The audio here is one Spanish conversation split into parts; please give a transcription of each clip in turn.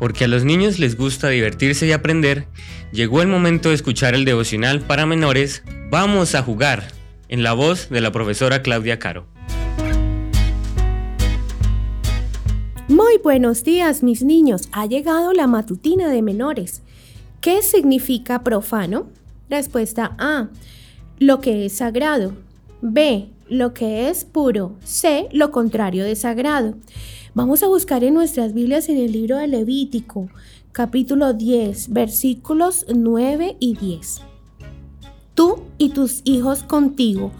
porque a los niños les gusta divertirse y aprender, llegó el momento de escuchar el devocional para menores Vamos a jugar, en la voz de la profesora Claudia Caro. Muy buenos días mis niños, ha llegado la matutina de menores. ¿Qué significa profano? Respuesta A, lo que es sagrado. B, lo que es puro. C, lo contrario de sagrado. Vamos a buscar en nuestras Biblias en el libro de Levítico, capítulo 10, versículos 9 y 10. Tú y tus hijos contigo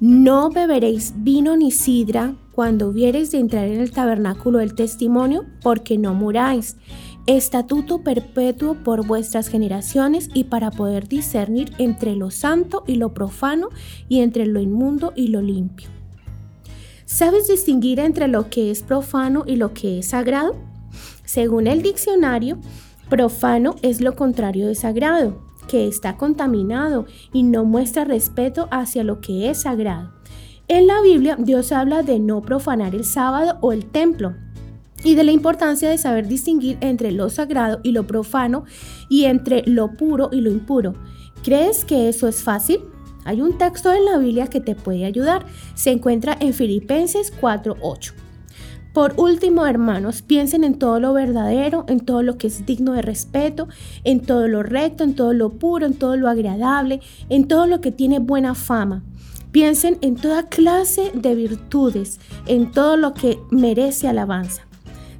no beberéis vino ni sidra cuando viereis de entrar en el tabernáculo del testimonio, porque no muráis. Estatuto perpetuo por vuestras generaciones y para poder discernir entre lo santo y lo profano y entre lo inmundo y lo limpio. ¿Sabes distinguir entre lo que es profano y lo que es sagrado? Según el diccionario, profano es lo contrario de sagrado, que está contaminado y no muestra respeto hacia lo que es sagrado. En la Biblia Dios habla de no profanar el sábado o el templo y de la importancia de saber distinguir entre lo sagrado y lo profano y entre lo puro y lo impuro. ¿Crees que eso es fácil? Hay un texto en la Biblia que te puede ayudar. Se encuentra en Filipenses 4:8. Por último, hermanos, piensen en todo lo verdadero, en todo lo que es digno de respeto, en todo lo recto, en todo lo puro, en todo lo agradable, en todo lo que tiene buena fama. Piensen en toda clase de virtudes, en todo lo que merece alabanza.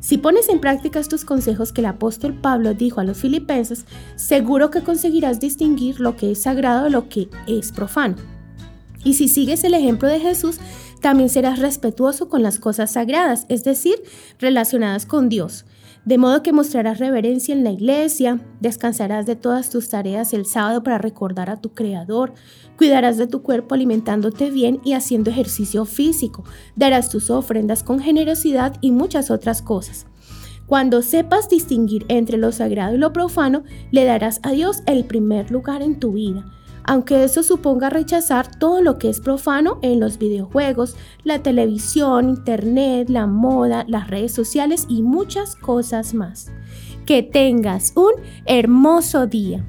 Si pones en práctica estos consejos que el apóstol Pablo dijo a los filipenses, seguro que conseguirás distinguir lo que es sagrado de lo que es profano. Y si sigues el ejemplo de Jesús, también serás respetuoso con las cosas sagradas, es decir, relacionadas con Dios. De modo que mostrarás reverencia en la iglesia, descansarás de todas tus tareas el sábado para recordar a tu Creador, cuidarás de tu cuerpo alimentándote bien y haciendo ejercicio físico, darás tus ofrendas con generosidad y muchas otras cosas. Cuando sepas distinguir entre lo sagrado y lo profano, le darás a Dios el primer lugar en tu vida aunque eso suponga rechazar todo lo que es profano en los videojuegos, la televisión, internet, la moda, las redes sociales y muchas cosas más. Que tengas un hermoso día.